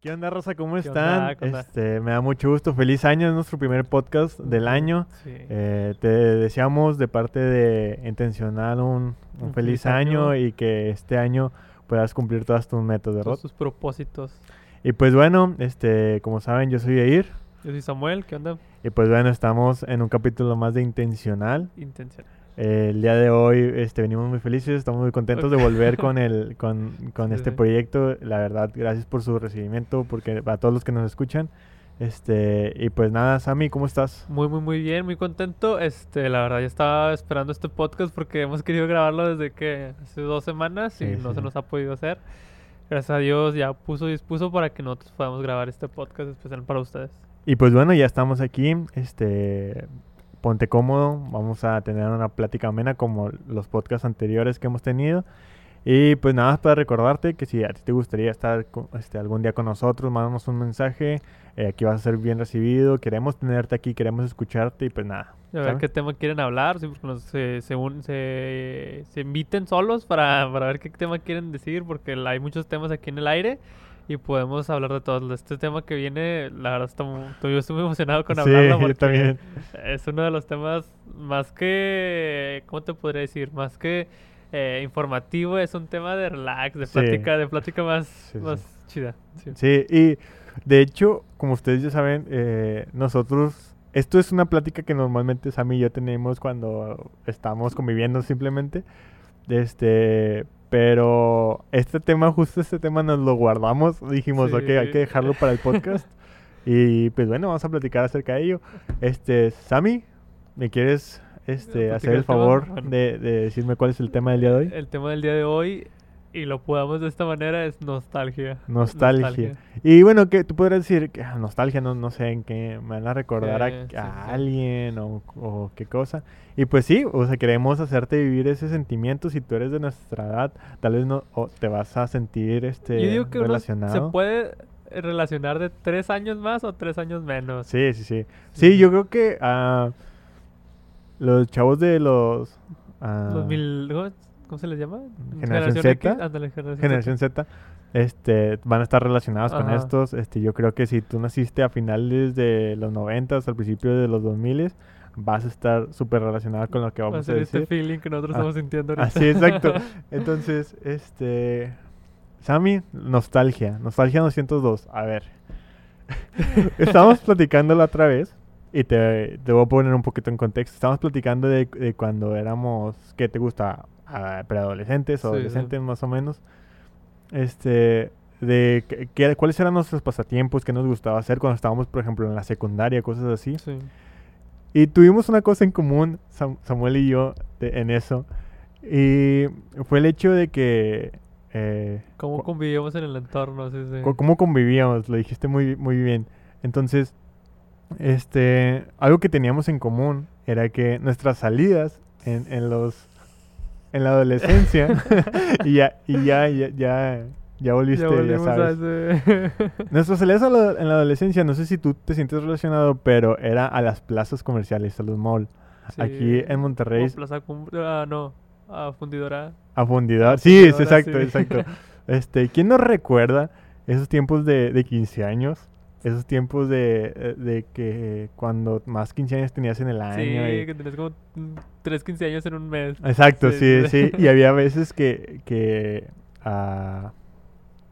¿Qué onda, Rosa? ¿Cómo ¿Qué onda? están? ¿Qué onda? Este, me da mucho gusto. Feliz año, es nuestro primer podcast del año. Sí. Eh, te deseamos de parte de Intencional un, un Un feliz feliz año año. y que este año puedas cumplir todas tus metas, ¿verdad? Todos sus propósitos. Y pues bueno, este, como saben, yo soy Yair. Yo soy Samuel, ¿qué onda? Y pues bueno, estamos en un capítulo más de Intencional. Intencional. Eh, el día de hoy este, venimos muy felices, estamos muy contentos de volver con, el, con, con Sí, este sí. proyecto. La verdad, gracias por su recibimiento, porque a todos los que nos escuchan. Este, y pues nada, Sammy, ¿cómo estás? Muy, muy, muy bien, muy contento. Este, la verdad, ya estaba esperando este podcast porque hemos querido grabarlo desde que hace dos semanas y Sí, no sí, se nos ha podido hacer. Gracias a Dios ya puso y dispuso para que nosotros podamos grabar este podcast especial para ustedes. Y pues bueno, ya estamos aquí. Este, ponte cómodo. Vamos a tener una plática amena como los podcasts anteriores que hemos tenido. Y pues nada más para recordarte que si a ti te gustaría estar este, algún día con nosotros, mándanos un mensaje. eh, aquí vas a ser bien recibido. Queremos tenerte aquí, queremos escucharte. Y pues nada. A ver ¿sabes? qué tema quieren hablar, porque nos- se, se, un- se, se inviten solos para, para ver qué tema quieren decir, porque hay muchos temas aquí en el aire y podemos hablar de todos. De Este tema que viene, la verdad, está muy- yo estoy muy emocionado con Sí, hablarlo yo porque también. es uno de los temas más que, ¿cómo te podría decir? Más que eh, informativo, es un tema de relax, de Sí. plática, de plática más, Sí, sí. más chida. sí. Sí, y de hecho, como ustedes ya saben, eh, nosotros, esto es una plática que normalmente Sammy y yo tenemos cuando estamos conviviendo simplemente. Este, pero este tema, justo este tema nos lo guardamos. Dijimos, Sí. ok, hay que dejarlo para el podcast. y pues bueno, vamos a platicar acerca de ello. Este, Sammy, ¿me quieres este, ¿Platicar hacer el favor Bueno. de, de decirme cuál es el tema del día de hoy? El tema del día de hoy, y lo podamos de esta manera, es nostalgia. Nostalgia. Y bueno, que tú podrás decir que ah, nostalgia, no, no sé en qué me van a recordar a, Sí, sí, a sí, sí. alguien o, o qué cosa. Y pues sí, o sea, queremos hacerte vivir ese sentimiento. Si tú eres de nuestra edad, tal vez no o te vas a sentir este Yo digo que uno relacionado. se puede relacionar de tres años más o tres años menos. Sí, sí, sí. Sí. Yo creo que ah, los chavos de los ah, Los mil, ¿cómo, se les llama? Generación Z. ándale, generación, generación Z. Este van a estar relacionados con estos. Este yo creo que si tú naciste a finales de los 90 al principio de los 2000 vas a estar súper relacionado con lo que Va a vamos a ser este decir. feeling que nosotros Ah, estamos sintiendo ahorita. así exacto. Entonces este Sammy nostalgia. Nostalgia 202 a ver. Estábamos platicando la otra vez y te, te voy a poner un poquito en contexto. Estábamos platicando de, de cuando éramos ¿qué te gusta? Ah, preadolescentes sí. adolescentes más o menos este de qué- qué- cuáles eran nuestros pasatiempos que nos gustaba hacer cuando estábamos por ejemplo en la secundaria cosas así Sí. y tuvimos una cosa en común Sam- Samuel y yo de- en eso y fue el hecho de que eh, ¿Cómo convivíamos en el entorno? Sí, cómo convivíamos lo dijiste muy muy bien entonces este algo que teníamos en común era que nuestras salidas en, en los en la adolescencia y ya y ya ya ya, ya volviste Ya ya, sabes a la- en la adolescencia, no sé si tú te sientes relacionado, pero era a las plazas comerciales, a los malls. Aquí en Monterrey, O Plaza ah, no, a Fundidora. a fundidor. Sí, es Fundidora, exacto, sí. exacto. Este, ¿quién nos recuerda esos tiempos de, de 15 años? Esos tiempos de, eh, de que cuando más 15 años tenías en el año. Sí, y- que tenías como mm, tres 15 años en un mes. Exacto, sí, Sí, sí. sí. Y había veces que, que ah,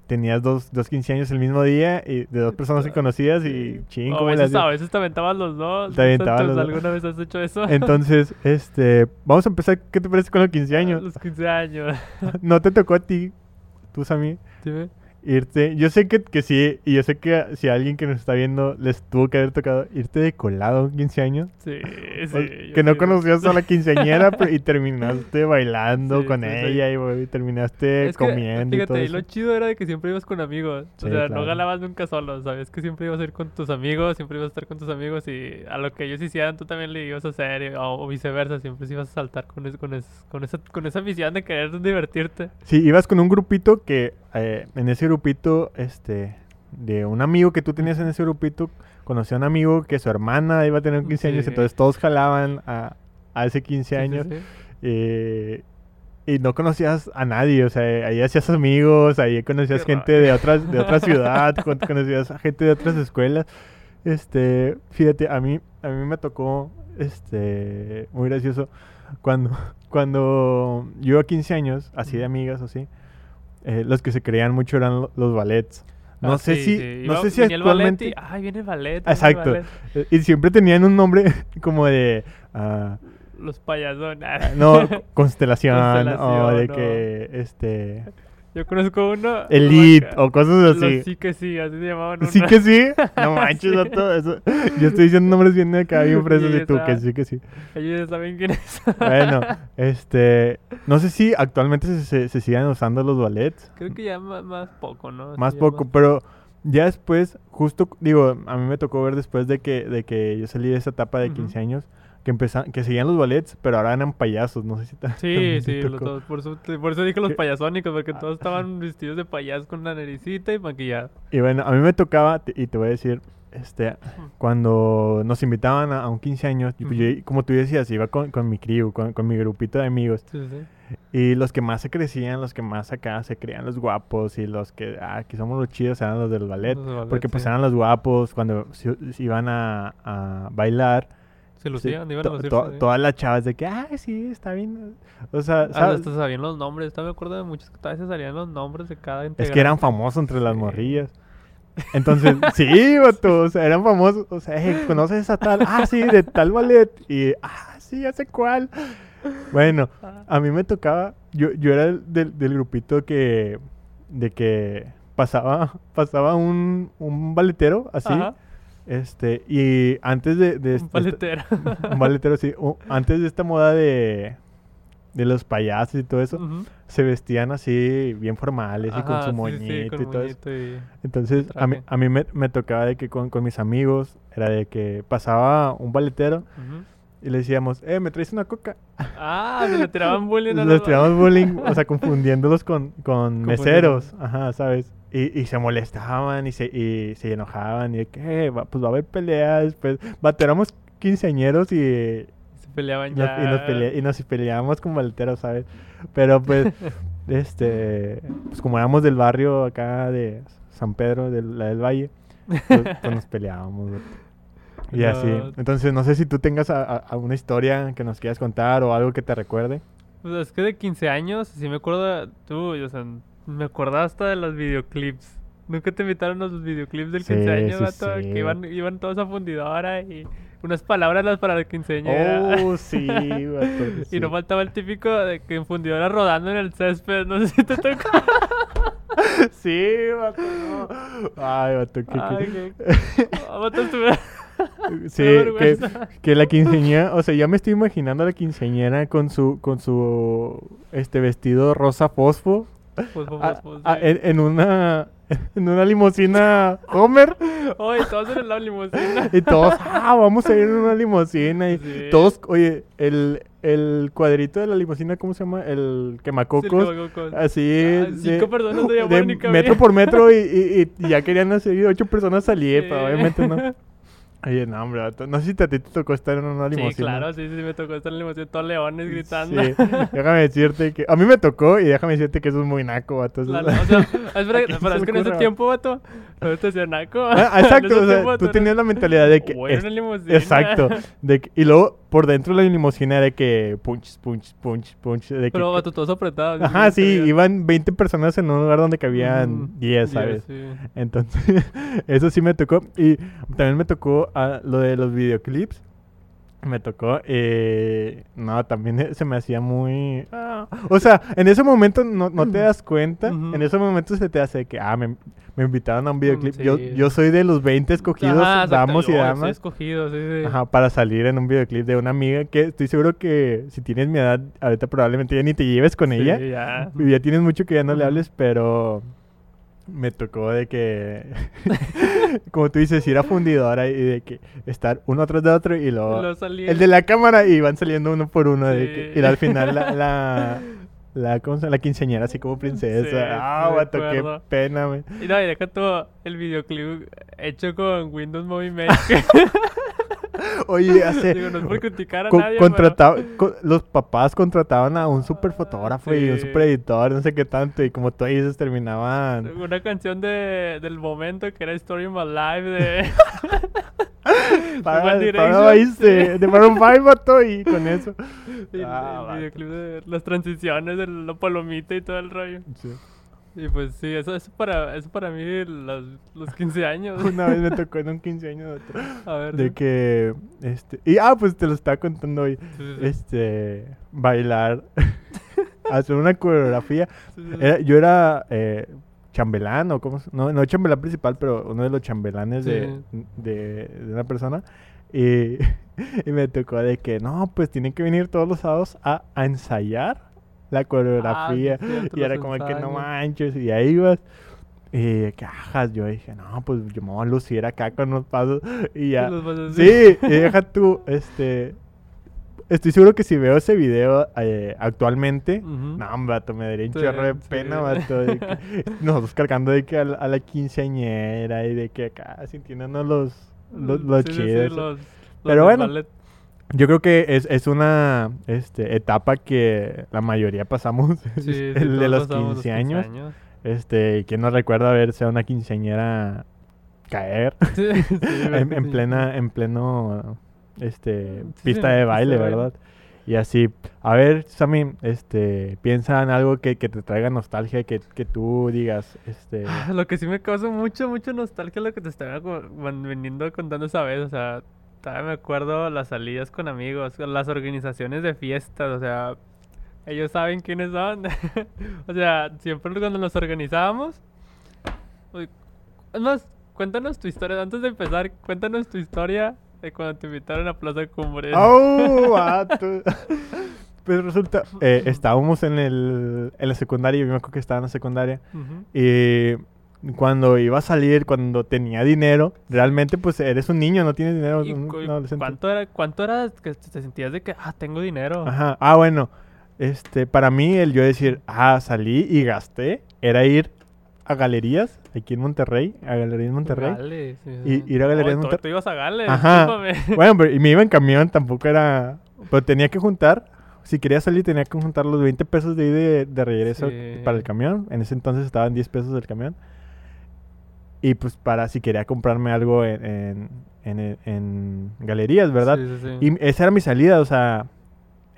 tenías dos, dos 15 años el mismo día y de dos personas que conocías y ching, O a ¿cómo le veces, a veces te aventabas los dos. Te aventabas los dos. ¿Alguna vez has hecho eso? Entonces, este, vamos a empezar, ¿qué te parece con los 15 A años? los 15 años. ¿No te tocó a ti, tú, Sammy, Dime. Irte? Yo sé que, que sí, y yo sé que si a alguien que nos está viendo les tuvo que haber tocado irte de colado a 15 años. Sí, O- sí. yo que no conocías a la quinceañera pero- y terminaste bailando Sí, con sí, sí. ella y, güey, terminaste Es que, comiendo y todo fíjate, y lo chido era de que siempre ibas con amigos. O sea, claro. no ganabas nunca solo, ¿sabes? Que siempre ibas a ir con tus amigos, siempre ibas a estar con tus amigos y a lo que ellos hicieran tú también le ibas a hacer y- o, o viceversa, siempre ibas a saltar con, es- con, es- con, esa, con esa visión de querer divertirte. Sí, ibas con un grupito que eh, en ese grupito, este, de un amigo que tú tenías en ese grupito, conoció a un amigo que su hermana iba a tener 15 años, entonces todos jalaban a, a ese 15 Sí, sí, años. sí. eh, y no conocías a nadie, o sea, ahí hacías amigos, ahí conocías Qué gente de otras de otra ciudad, con- conocías a gente de otras escuelas. Este, fíjate, a mí a mí me tocó este muy gracioso cuando cuando yo a 15 años, así de amigas o así, eh, los que se creían mucho eran lo- los ballets. No Ah, sé sí, si sí. no sé si el actualmente y, Ay, viene el ballet. el Exacto. ballet". eh, y siempre tenían un nombre como de ah, Los payasones. no, constelación, o Constelación, de no. que este Yo conozco uno. elite o cosas así. Sí que sí, así se llamaban. Sí que sí. No manches, vato, eso- Yo estoy diciendo nombres bien de acá, bien presos Sí, y tú que sí que sí. Ellos ya saben quién es. Bueno, este, no sé si actualmente se, se, se sigan usando los ballets, Creo que ya más, más poco, ¿no? más Sí, poco, pero ya después, justo, digo, a mí me tocó ver después de que, de que yo salí de esa etapa de Ujú. 15 años, que empezaban, que seguían los ballets, pero ahora eran payasos, no sé si ta- Sí, te sí, los dos. Por eso, por eso dije los payasónicos, porque todos estaban vestidos de payaso con la naricita y maquillados. Y bueno, a mí me tocaba, te- y te voy a decir, este, cuando nos invitaban a, a un 15 años, pues yo, Ujú. como tú decías, iba con, con mi crew, con, con mi grupito de amigos, Sí, sí. y los que más se crecían, los que más acá se creían los guapos, y los que, ah, que somos los chidos, eran los del ballet, Los del ballet, porque pues sí. eran los guapos, cuando se, se iban a, a bailar, Se sí, lucían, iban a lucirse. to- sí. todas las chavas de que, ah, sí, está bien, o sea, Ah, ¿sabes? Hasta sabían los nombres. También me acuerdo de muchos que a veces salían los nombres de cada Es integrante. que eran famosos entre las Sí. morrillas. Entonces, sí, vato, o sea, eran famosos. O sea, "Hey, ¿conoces a tal? Ah, sí, de tal ballet. Y, ah, sí, ya sé cuál. Bueno, Ah, a mí me tocaba, yo, yo era el del, del grupito que, de que pasaba, pasaba un, un balletero, así, Ajá, este, y antes de, de un este- paletero. un balletero, sí, antes de esta moda de, de los payasos y todo eso, se vestían así, bien formales y con su sí, moñito sí, con y todo eso. y- Entonces, a mí, a mí me, me tocaba de que con, con mis amigos, era de que pasaba un baletero Ujú. Y le decíamos, eh, ¿me traes una coca? Ah, le tiraban bullying a Les los tiramos bullying, o sea, confundiéndolos con, con meseros, ajá, ¿sabes? Y, y se molestaban y se, y se enojaban y de que, "Eh, va- pues va a haber pelea después. Bateramos quinceañeros y, Se peleaban nos, ya. y nos pelea- y nos peleábamos con baleteros, ¿sabes? Pero pues, este, pues como éramos del barrio acá de San Pedro, de la del Valle, pues, pues nos peleábamos. Y así. Entonces, no sé si tú tengas a- historia que nos quieras contar o algo que te recuerde. Pues es que de 15 años, sí me acuerdo, tú, o sea, me acordaba hasta de los videoclips. Nunca te invitaron a los videoclips del Sí, 15 años, sí, que iban, iban todos a fundidora y unas palabras las para la quinceañera. Oh, sí, vato, sí. Y no faltaba el típico de que en fundidora rodando en el césped, no sé si te tocó. Sí, vato, no. Ay, vato, que... Ay, vato, estuve- Sí, que, que la quinceañera, o sea, ya me estoy imaginando a la quinceañera con su, con su, este vestido rosa fosfo, Pues, pues, a- pues, a- sí. en, en una, en una limusina Homer, Oye, todos en la limusina. y todos, ah, vamos a ir en una limusina, y Sí. todos, oye, el, el cuadrito de la limusina, ¿cómo se llama? El quemacocos, así, Ah, cinco personas no llamaron ni cabían. metro por metro, y, y- y ya querían hacer ocho personas salir, pero Sí. obviamente no. Oye, no, hombre, vato, no sé si a ti te tocó estar en una limusina. Sí, claro, sí, sí, me tocó estar en la limusina, todos leones gritando. Sí, déjame decirte que... A mí me tocó y déjame decirte que eso es muy naco, vato. o sea, espera, ¿A quién pero se es que en ese tiempo, vato, no te hacía naco. Ah, exacto, o sea, tiempo, tú tenías la mentalidad de que... En es- una limusina. Exacto. De que- y luego, por dentro de la limusina de que... Punch, punch, punch, punch. De que, Pero, vato, todos apretados. Ajá, sí, iban iban 20 personas en un lugar donde cabían 10, ¿sabes? Entonces, eso sí me tocó. Y también me tocó ah, lo de los videoclips. Me tocó. eh, no, también se me hacía muy. ah, o sea, en ese momento no, no te das cuenta. Ujú. En ese momento se te hace que, ah, me, me invitaron a un videoclip. Yo, sí. yo soy de los 20 escogidos, damos y damas. escogidos, sí, sí. Ajá, para salir en un videoclip de una amiga que estoy seguro que si tienes mi edad, ahorita probablemente ya ni te lleves con ella. ya. Ya tienes mucho que ya no le Ujú. hables, pero me tocó de que, como tú dices, ir a fundidora y de que estar uno atrás de otro y luego Lo el de la cámara y van saliendo uno por uno. de que- y al final la, la, la, ¿cómo se llama? la quinceañera así como princesa. Sí, ah, vato, qué pena, güey. Y no, y deja todo el videoclip hecho con Windows Movie Maker. Oye, hace... Digo, no es por criticar a co- nadie, contrataba- co- los papás contrataban a un super fotógrafo y un super editor, no sé qué tanto, y como tú dices, terminaban... una canción de, del momento que era Story of My Life de... Para, One para de, sí. de Maroon 5, vato, y con eso. Ah, el videoclip de las transiciones de la palomita y todo el rollo. Sí. Y pues sí, eso, eso para, eso para mí los, los 15 años. Una vez me tocó en un 15 años vato, A ver. de sí. que, este, y ah, pues te lo estaba contando hoy, Sí, sí, sí. este, bailar, hacer una coreografía. Era- yo era eh, chambelán, o cómo se- no, no chambelán principal, pero uno de los chambelanes de, de, de una persona. Y, y me tocó de que, no, pues tienen que venir todos los sábados a, a ensayar la coreografía. Ah, sí, cierto, y era como que no manches, y ahí ibas. Y cajas, yo dije, no, pues yo me voy a lucir acá con los pasos. Y ya. Sí, y deja tú, este. Estoy seguro que si veo ese video eh, actualmente, no, vato, me daría un Sí, chorro de sí. pena, vato. de que nosotros cargando de que a la, a la quinceañera y de que acá sintiéndonos los, los, Sí, chidos. los- Pero bueno. ballet. Yo creo que es, es una este, etapa que la mayoría pasamos, Sí, sí, el de los pasamos 15 años. Este, ¿quién no recuerda verse a una quinceañera caer Sí, en, plena, en pleno, este, pista de baile, pista de baile. ¿verdad? Y así, a ver, Sammy, este, piensa en algo que, que te traiga nostalgia, que, que tú digas, este, Ah, Lo que sí me causa mucho, mucho nostalgia es lo que te estaba veniendo contando esa vez. O sea, todavía me acuerdo las salidas con amigos, las organizaciones de fiestas. O sea, ellos saben quiénes son. o sea, siempre cuando nos organizábamos. Es más, cuéntanos tu historia. Antes de empezar, cuéntanos tu historia de cuando te invitaron a Plaza Cumbres. ¡Oh, vato! Pues resulta, eh, estábamos en, el, en la secundaria, yo me acuerdo que estaba en la secundaria, y cuando iba a salir, cuando tenía dinero, realmente pues eres un niño, no tienes dinero, ¿Y un- cu- un adolescente. ¿Cuánto era, cuánto era que te sentías de que, ah, tengo dinero? Ajá. Ah, bueno. Este, para mí, el yo decir, ah, salí y gasté, era ir a galerías, aquí en Monterrey, a galerías Monterrey. Sí, Y- ir a Galerías No, tú- Monter- Tú ibas a Gale, Ajá. Bueno, pero y me iba en camión, tampoco era... Pero tenía que juntar, si quería salir tenía que juntar los 20 pesos de y de, de regreso Sí. para el camión. En ese entonces estaban 10 pesos el camión. Y pues para si quería comprarme algo en, en, en- en galerías, ¿verdad? Sí, sí, sí. Y esa era mi salida, o sea,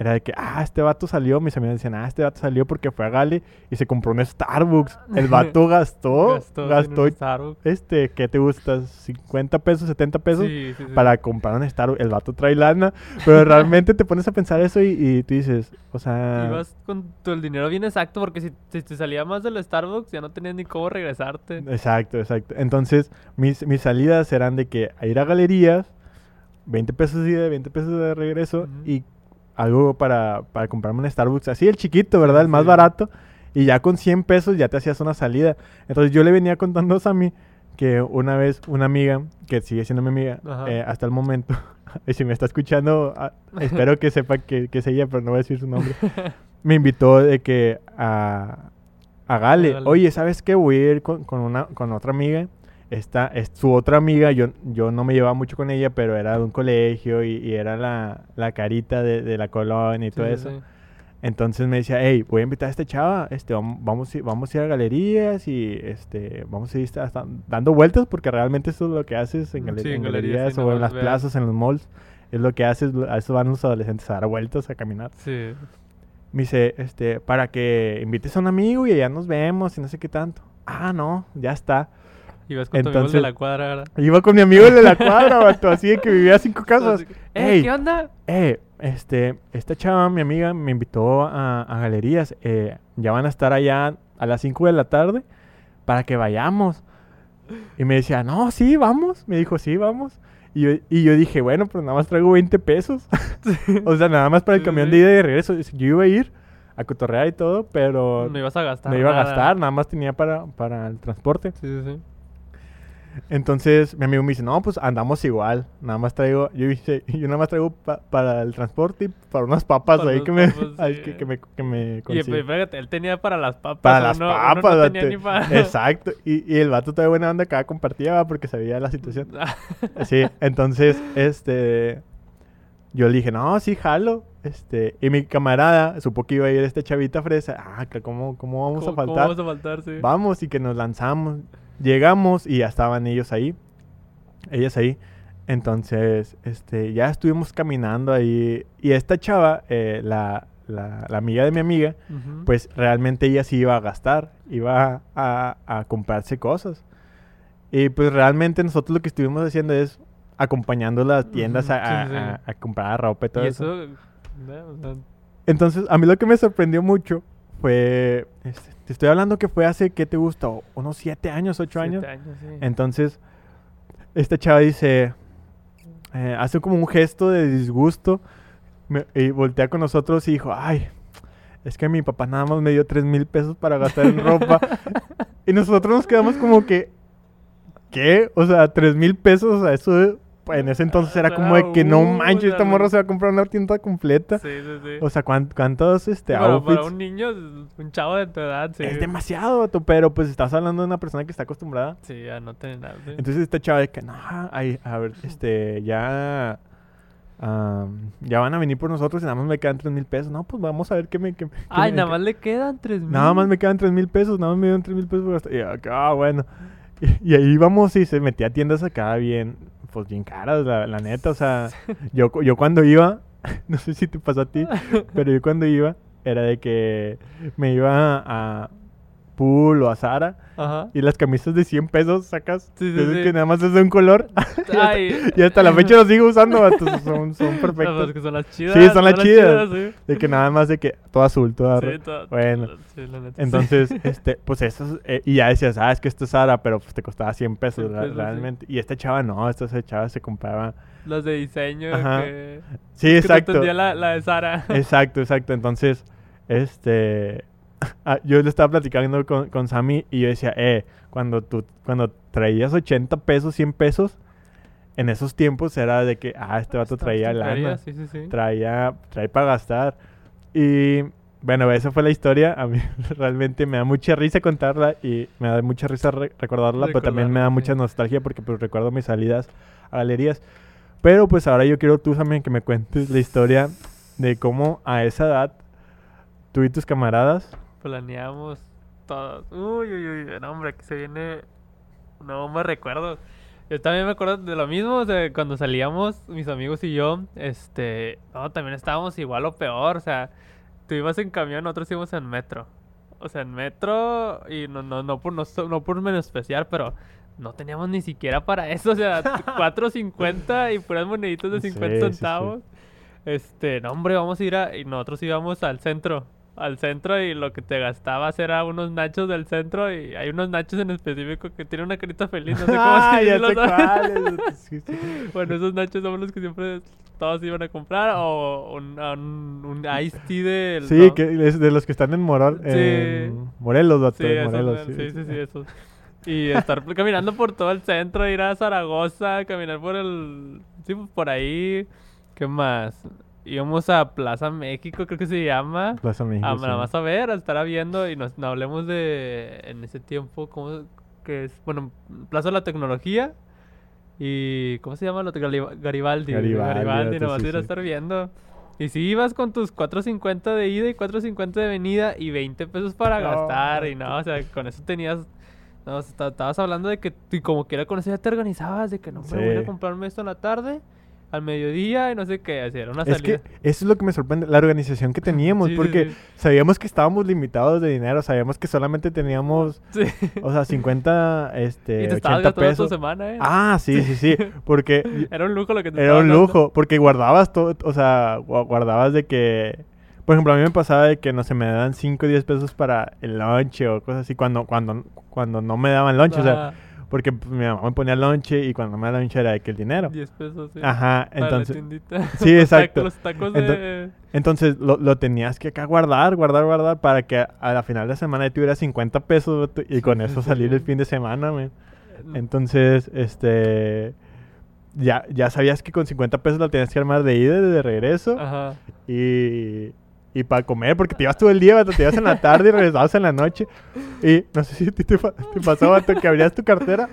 era de que, ah, este vato salió, mis amigos decían, ah, este vato salió porque fue a Gale y se compró un Starbucks. El vato gastó, Gastó gastó, Starbucks. este, ¿qué te gusta? ¿50 pesos, 70 pesos? Sí, sí, sí. Para comprar un Starbucks. El vato trae lana, pero realmente te pones a pensar eso y, y tú dices, o sea... Ibas con tu, el dinero bien exacto porque si, si te salía más del Starbucks ya no tenías ni cómo regresarte. Exacto, exacto. Entonces, mis, mis salidas eran de que a ir a galerías, 20 pesos de ida, 20 pesos de regreso y algo para, para comprarme un Starbucks. Así el chiquito, ¿verdad? El más Sí. barato. Y ya con 100 pesos ya te hacías una salida. Entonces yo le venía contando a Sammy que una vez una amiga, que sigue siendo mi amiga eh, hasta el momento, y si me está escuchando, ah, espero que sepa que, que es ella, pero no voy a decir su nombre, me invitó de que a. A Gale. Oye, ¿sabes qué? Voy a ir con, con una, con otra amiga. Esta es su otra amiga. Yo, yo no me llevaba mucho con ella, pero era de un colegio y, y era la, la carita de, de la colonia y Sí, todo sí, eso. sí. Entonces me decía, hey, voy a invitar a esta chava, este, vam- vamos, ir- vamos a ir a galerías y este, vamos a ir hasta dando vueltas porque realmente eso es lo que haces en, Mm, en galerías, galerías o en las plazas, en los malls. Es lo que haces, a eso van los adolescentes a dar vueltas, a caminar. Sí. Me dice, este, para que invites a un amigo y allá nos vemos y no sé qué tanto. Ah, no, ya está. Ibas con tu amigo de Entonces- la cuadra, ¿verdad? Iba con mi amigo el de la cuadra, vato, así de que vivía a cinco casas. Ey, Eh, ¿qué onda? eh, este, esta chava, mi amiga, me invitó a, a galerías. eh, ya van a estar allá a las 5 de la tarde para que vayamos. Y me decía, no, sí, vamos. Me dijo, sí, vamos. Y yo, y yo dije, bueno, pero nada más traigo 20 pesos. o sea, nada más para el camión de ida y de regreso. Yo iba a ir a cotorrear y todo, pero No ibas a gastar no iba a gastar, nada más tenía para, para el transporte. Sí, sí, sí. Entonces mi amigo me dice, no, pues andamos igual. Nada más traigo, yo, dije, yo nada más traigo pa- para el transporte y para unas papas Para ahí que me, papas, ahí sí. que, que me, que me Y pues, fíjate, él tenía para las papas. Para las uno- uno papas, no tenía ni para... Exacto. Y, y el vato todavía buena onda acá compartía ¿va? porque sabía la situación. Sí, entonces, este, yo le dije, no, sí, jalo. Este, y mi camarada supo que iba a ir esta chavita fresa. Ah, que ¿cómo, cómo vamos ¿Cómo- a cómo faltar? vamos a faltar, sí. Vamos y que nos lanzamos. Llegamos y ya estaban ellos ahí. Ellas ahí. Entonces, este, ya estuvimos caminando ahí. Y esta chava, eh, la, la, la amiga de mi amiga, pues realmente ella sí iba a gastar. Iba a, a comprarse cosas. Y pues realmente nosotros lo que estuvimos haciendo es acompañando las tiendas a, a- sí, sí. a- comprar ropa y todo y eso. eso, ¿no? O sea, Entonces, a mí lo que me sorprendió mucho fue, este, te estoy hablando que fue hace, ¿qué te gusta? Unos siete años, ocho siete años. sí. Entonces, esta chava dice, eh, hace como un gesto de disgusto me- y voltea con nosotros y dijo, ay, es que mi papá nada más me dio tres mil pesos para gastar en ropa. y nosotros nos quedamos como que, ¿qué? O sea, tres mil pesos, o sea, eso en ese entonces era como de que no Uh, manches, esta morra se va a comprar una tienda completa. Sí, sí, sí. O sea, ¿cuán- ¿cuántos este, para, outfits? para un niño, un chavo de tu edad, sí. Es demasiado, pero pues estás hablando de una persona que está acostumbrada. Sí, ya no tiene nada. sí. Entonces esta chava de que, no, ay, a ver, este, ya, am, ya van a venir por nosotros y nada más me quedan tres mil pesos. No, pues vamos a ver qué me... qué- Ay, nada más le quedan tres mil. Nada más me quedan tres mil pesos, nada más me dieron tres mil pesos por. Y yo, ah, bueno. Y, y ahí íbamos y se metía a tiendas acá bien, pues bien caras, la, la neta. O sea, yo, yo cuando iba, no sé si te pasó a ti, pero yo cuando iba era de que me iba a O a Zara Ajá. y las camisas de 100 pesos sacas, Sí, sí, que nada más es de un color. Ay. y hasta la fecha los sigo usando, son, son No, pues que son las chidas. Sí, son las chidas. De que nada más de que todo azul, todo todo- Bueno. Entonces, este, pues eso, eh, y ya decías, ah, es que esto es Sara, pero pues te costaba 100 pesos 100 ra- pesos, sí. realmente. Y esta chava no, esta chava se compraba. Los de diseño. Ajá. Que, Sí, que exacto. entendía la, la de Sara. Exacto, exacto. Entonces, este, yo le estaba platicando con, con Sammy y yo decía, eh, cuando tú, cuando traías 80 pesos, 100 pesos, en esos tiempos era de que, ah, este vato traía lana, Sí, sí, sí. traía, trae para gastar. Y bueno, esa fue la historia. A mí realmente me da mucha risa contarla y me da mucha risa re- recordarla, pero también me da mucha nostalgia porque pues recuerdo mis salidas a galerías. Pero pues ahora yo quiero tú también que me cuentes la historia de cómo a esa edad tú y tus camaradas Planeamos todos. Uy, uy, uy. No, hombre, que se viene. No me recuerdo. Yo también me acuerdo de lo mismo. O sea, cuando salíamos, mis amigos y yo, este. No, también estábamos igual o peor. O sea, tú ibas en camión, nosotros íbamos en metro. O sea, en metro. Y no, no, no por no, no por menospreciar, pero. No teníamos ni siquiera para eso, o sea, 4.50 y puras moneditas de Sí, 50 sí, sí. centavos. Este, no, hombre, vamos a ir a. Y nosotros íbamos al centro. Al centro y lo que te gastabas era unos nachos del centro. Y hay unos nachos en específico que tienen una carita feliz. No sé cómo Ah, se ya sé cuáles. Sí, sí. Bueno, esos nachos son los que siempre todos iban a comprar. O un, un, un iced tea del. Sí, no, que es de los que están en, Morol, Sí. en Morelos, Sí, en esos Morelos. sí, sí, sí, esos. Y estar caminando por todo el centro, ir a Zaragoza, caminar por el... Sí, pues, por ahí. ¿Qué más? Íbamos a Plaza México, creo que se llama. Plaza México, A, sí. nada más a ver, a estar viendo y nos no hablemos de... En ese tiempo, ¿cómo? Que es... Bueno, Plaza de la Tecnología. Y... ¿Cómo se llama? Lo de Gali- Garibaldi. Garibaldi, Garibaldi, vato, nomás sí, ir a sí. estar viendo. Y si ibas con tus 4.50 de ida y 4.50 de venida y 20 pesos para No, gastar y no, o sea, con eso tenías... No, o sea, esta- estabas hablando de que tú como quiera con eso ya te organizabas, de que no, hombre, voy a comprarme esto en la tarde, al mediodía y no sé qué, era una Es salida. que eso es lo que me sorprende, la organización que teníamos, Sí, porque sí. sabíamos que estábamos limitados de dinero, sabíamos que solamente teníamos, o sea, 50, y este, te estabas 80 gastando pesos. tu semana, ¿eh? Ah, sí, sí, sí, porque Era un lujo lo que te era un lujo, porque guardabas todo, o sea, gua- guardabas de que, por ejemplo, a mí me pasaba de que no se me daban 5 o 10 pesos para el lunch o cosas así, cuando, cuando, cuando no me daban lunch, o sea, porque mi mamá me ponía lonche y cuando me daba lunch era de que el dinero. 10 pesos, sí. Ajá, para la entonces, tiendita. sí, exacto. Los tacos de... Entonces lo, lo tenías que acá guardar, guardar, guardar para que a, la final de semana ya tuvieras 50 pesos y con eso salir el fin de semana, man. Entonces, este ya, ya sabías que con 50 pesos la tenías que armar de ida y de regreso Ajá. y, y para comer, porque te ibas todo el día, vato, te ibas en la tarde y regresabas en la noche. Y no sé si a ti te, te pasó, vato, que abrías tu cartera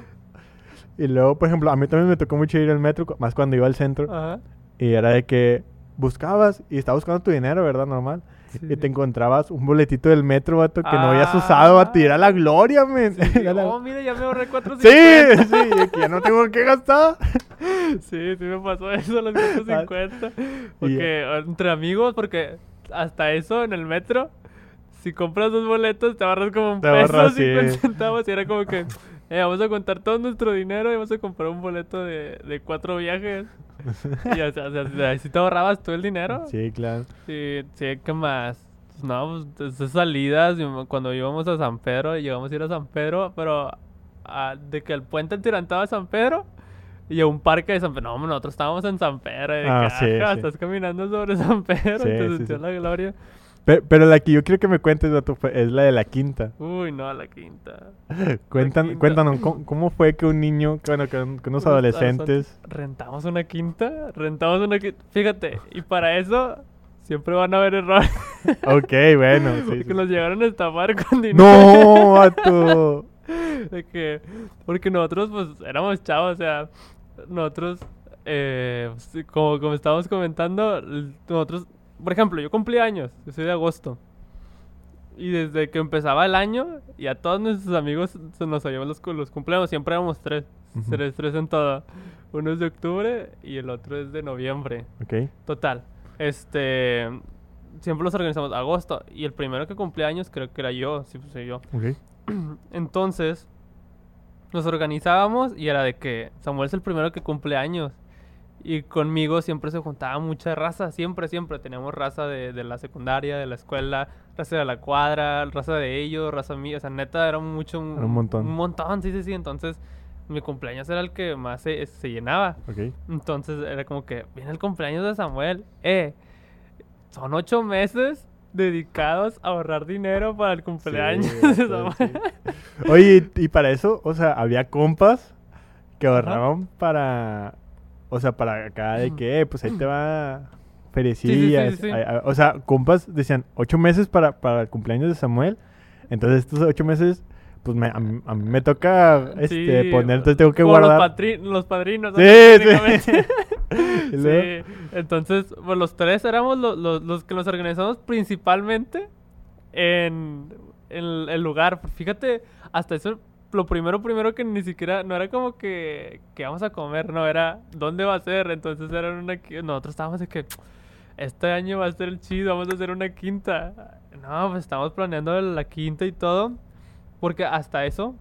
y luego, por ejemplo, a mí también me tocó mucho ir al metro, más cuando iba al centro. Ajá. Y era de que buscabas y estabas buscando tu dinero, ¿verdad? Normal. Sí, Y te encontrabas un boletito del metro, vato, que no habías Ah. usado, vato, y era la gloria, men. Sí, la- Oh, mira, ya me ahorré 450. Sí, sí, que ya no tengo que gastar. Sí, sí me pasó eso, los 450. Y- Porque entre amigos, porque hasta eso en el metro, si compras dos boletos te ahorras como un Te peso, ahorras, 50 sí. centavos. Y era como que, eh, vamos a contar todo nuestro dinero y vamos a comprar un boleto de, de cuatro viajes. Y o sea, o sea, o sea, si te ahorrabas todo el dinero. Sí, claro. Sí, sí, ¿qué más? Pues No, pues esas salidas, cuando íbamos a San Pedro, llegamos a ir a San Pedro, pero ah, de que el puente entirantado de San Pedro y a un parque de San Pedro. No, nosotros estábamos en San Pedro. de Ah, que, sí, estás caminando sobre San Pedro, Sí, te la gloria. Pero, pero la que yo quiero que me cuentes, es la de la quinta. Uy, no, la quinta. Cuentan, quinta. cuéntanos, ¿cómo, cómo fue que un niño, que, bueno, que, un- que unos adolescentes... Rentamos una quinta, rentamos una quinta. Fíjate, y para eso siempre van a haber errores. Ok, bueno. sí, porque sí. nos llegaron a estafar con dinero. No, de que porque nosotros pues éramos chavos, o sea, nosotros eh, como, como estábamos comentando, nosotros, por ejemplo, yo cumplí años, yo soy de agosto. Y desde que empezaba el año, y a todos nuestros amigos se nos sabíamos los, los cumpleaños, siempre éramos tres, Ujú. tres, tres en todo. Uno es de octubre y el otro es de noviembre. Ok. Total, este, siempre los organizamos agosto. Y el primero que cumplía años creo que era yo, sí, pues soy yo. Entonces, nos organizábamos y era de que Samuel es el primero que cumple años. Y conmigo siempre se juntaba mucha raza, siempre, siempre. Teníamos raza de, de la secundaria, de la escuela, raza de la cuadra, raza de ellos, raza mía. O sea, neta, era mucho. Era un montón. Un montón, sí, sí, sí. Entonces, mi cumpleaños era el que más se, se llenaba. Ok. Entonces era como que viene el cumpleaños de Samuel. Eh, son ocho meses dedicados a ahorrar dinero para el cumpleaños Sí, de vato, Samuel. sí. Oye, y para eso, o sea, había compas que ahorraban para, o sea, para acá de que, eh, pues ahí te va sí, ay- O sea, compas decían ocho meses para, para el cumpleaños de Samuel. Entonces estos ocho meses, pues me- a, mí, a mí me toca este, Sí, poner, entonces tengo que guardar. Los, los padrinos. ¿no? Sí, sí. Sí, entonces, pues los tres éramos lo- lo- los que nos organizamos principalmente en, el- lugar. Fíjate, hasta eso, lo primero, primero que ni siquiera, no era como que, que vamos a comer, no, era dónde va a ser. Entonces era una, nosotros estábamos de que este año va a ser el chido, vamos a hacer una quinta. No, pues estamos planeando la quinta y todo, porque hasta eso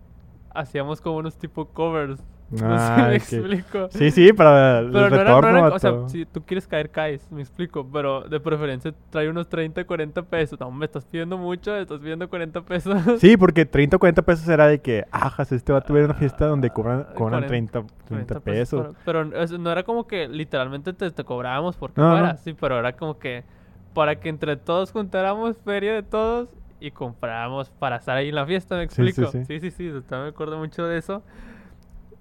hacíamos como unos tipo covers. No sé Ah, me explico. Sí, sí, para el Pero no era, retorno. no era- o sea, si tú quieres caer, caes, me explico. Pero de preferencia trae unos 30, 40 pesos. No, me estás pidiendo mucho, me estás pidiendo 40 pesos. Sí, porque 30 o 40 pesos era de que, ajas, este va a tuviera una fiesta donde cobran, Ah, cobran 40, 30, 30 pesos. Pero, no era como que literalmente te, te cobrábamos porque No, fuera, sí, pero era como que para que entre todos juntáramos feria de todos y compráramos para estar ahí en la fiesta, me Sí, sí, explico. sí. Sí, sí, me acuerdo mucho de eso.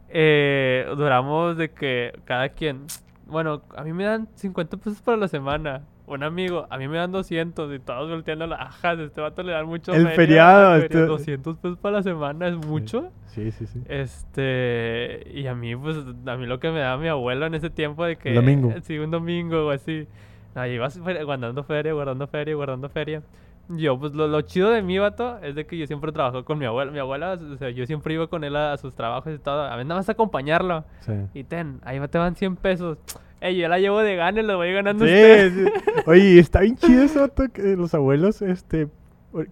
Eh, duramos de que cada quien, bueno, a mí me dan 50 pesos para la semana. Un amigo, a mí me dan 200 y todos volteando las ajas. Este vato le dan mucho. El feria, feriado, feria, este- 200 pesos para la semana es mucho. Sí, sí, sí. Este, y a mí, pues, a mí lo que me daba mi abuelo en ese tiempo de que... Domingo. Sí, un domingo o así. No, ibas fe- guardando feria, guardando feria, guardando feria. Yo, pues, lo, lo chido de mi vato es de que yo siempre trabajo con mi abuela. Mi abuela, o sea, yo siempre iba con él a, a sus trabajos y todo. A mí nada más acompañarlo. Sí. Y ten, ahí te van 100 pesos. Ey, yo la llevo de gane, lo voy ganando Sí, usted. sí. Oye, está bien chido eso, vato, que los abuelos, este,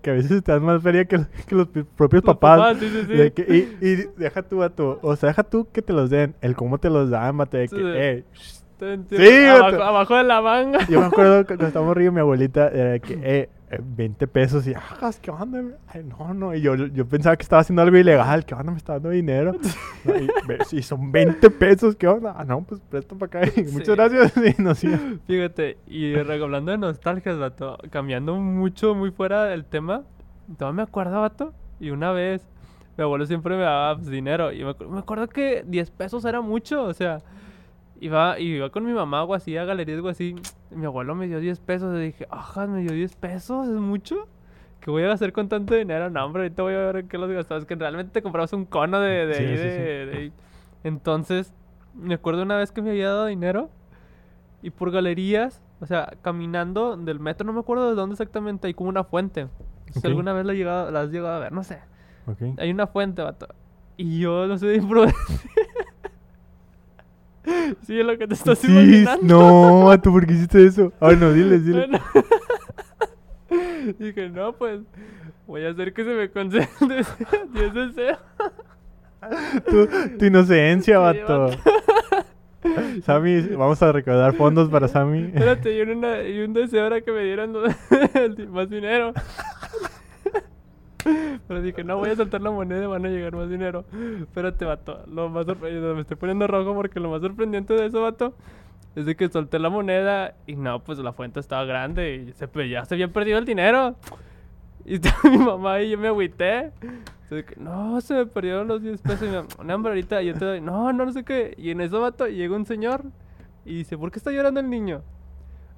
que a veces te dan más feria que, que los pi- propios Los papás. papás, sí, sí, sí. De que- y, y deja tú, vato, o sea, deja tú que te los den, el cómo te los dan, vato, de que, eh, ten, abajo, abajo de la manga. Yo me acuerdo que cuando estábamos río mi abuelita era de que, eh, 20 pesos y, ah, ¿qué onda? Ay, no, no, y yo, yo pensaba que estaba haciendo algo ilegal, ¿qué onda? Me está dando dinero. No, y, son 20 pesos, ¿qué onda? Ah, no, pues presta para acá. Sí. Muchas gracias. Y iba. Fíjate, y hablando de nostalgias, vato, cambiando mucho, muy fuera del tema, todavía me acuerdo, vato, y una vez mi abuelo siempre me daba pues, dinero, y me acuerdo que 10 pesos era mucho, o sea, iba, iba con mi mamá o así a galerías o así, mi abuelo me dio 10 pesos, y dije, ajá, me dio 10 pesos, es mucho. ¿Qué voy a hacer con tanto dinero? No, hombre, ahorita voy a ver en qué los gastabas. Que realmente te comprabas un cono de, de Sí, sí, sí. de-. Entonces, me acuerdo una vez que me había dado dinero Y por galerías, o sea, caminando del metro, no me acuerdo de dónde exactamente, hay como una fuente. Si Ok. alguna vez la, llegado, la has llegado a ver, no sé. Ok. Hay una fuente, vato. Y yo no sé de imprudente. sí, es lo que te estás Sí, imaginando. no, vato, ¿por qué hiciste eso? Ay, no, diles, diles. Bueno. Dije, no, pues voy a hacer que se me conceda deseo. Dios deseo. Tu, tu inocencia, vato. Sammy, vamos a recaudar fondos para Sammy. Espérate, y, una, y un deseo era que me dieran más dinero. Pero dije, no voy a soltar la moneda y van a llegar más dinero. Espérate, vato. Lo más sorpre- me estoy poniendo rojo porque lo más sorprendente de eso, vato, es de que solté la moneda y no, pues la fuente estaba grande y se, ya se habían perdido el dinero. Y estaba mi mamá y yo me agüité. Que, no, se me perdieron los 10 pesos. Y mamá, no, hombre, ahorita yo te doy. No, no, no sé qué. Y en eso, vato, llega un señor y dice, ¿por qué está llorando el niño?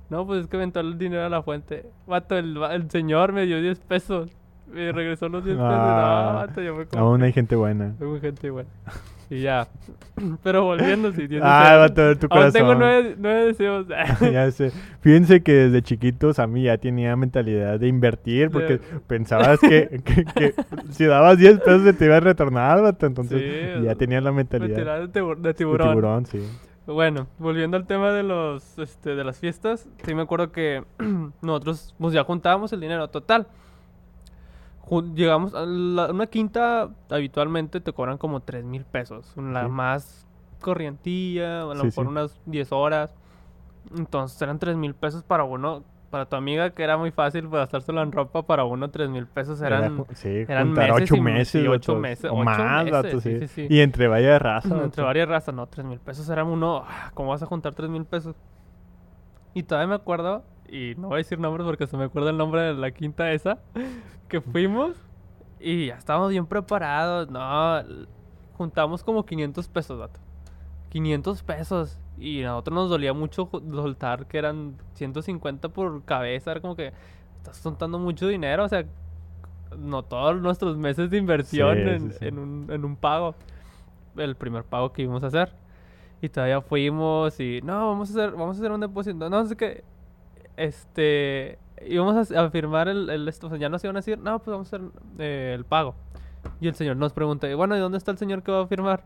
No, pues es que aventó el dinero a la fuente. Vato, el, el señor me dio 10 pesos. Me regresó los 10 pesos. Ah, no, vato, yo me como... Aún hay gente buena. Muy gente igual. Y ya. Pero volviendo, si tienes Ah, vato, tu Aún tengo corazón. nueve, nueve deseos. ya sé. Fíjense que desde chiquito Sammy ya tenía mentalidad de invertir porque pensabas que, que- que si dabas 10 pesos se te iba a retornar, vato. Entonces Sí, ya tenías la mentalidad de, tibu- de tiburón. tiburón, sí. Bueno, volviendo al tema de los este, de las fiestas, sí me acuerdo que nosotros pues ya juntábamos el dinero total. Llegamos a la- una quinta habitualmente te cobran como 3 mil pesos, la Sí. más corrientilla, a lo Sí, mejor sí. unas 10 horas. Entonces eran 3 mil pesos para uno, para tu amiga que era muy fácil gastárselo en ropa, para uno 3 mil pesos Era eran sí, eran meses ocho y- meses, o ocho más, meses, sí. Y entre vaya de raza, entre varias razas, no, 3 mil pesos era uno. ah, ¿Cómo vas a juntar 3 mil pesos? Y todavía me acuerdo, y no voy a decir nombres porque se me acuerda el nombre de la quinta esa, que fuimos y ya estábamos bien preparados. No, juntamos como 500 pesos, vato. 500 pesos. Y a nosotros nos dolía mucho soltar que eran 150 por cabeza. Era como que estás soltando mucho dinero. O sea, no todos nuestros meses de inversión Sí, en, sí, sí. en un, en un pago. El primer pago que íbamos a hacer. Y todavía fuimos y no, vamos a hacer, vamos a hacer un depósito. No sé qué. Este. Íbamos a, a firmar el, el esto. O sea, ya nos iban a decir, no, pues vamos a hacer eh, el pago. Y el señor nos pregunta, bueno, ¿y dónde está el señor que va a firmar?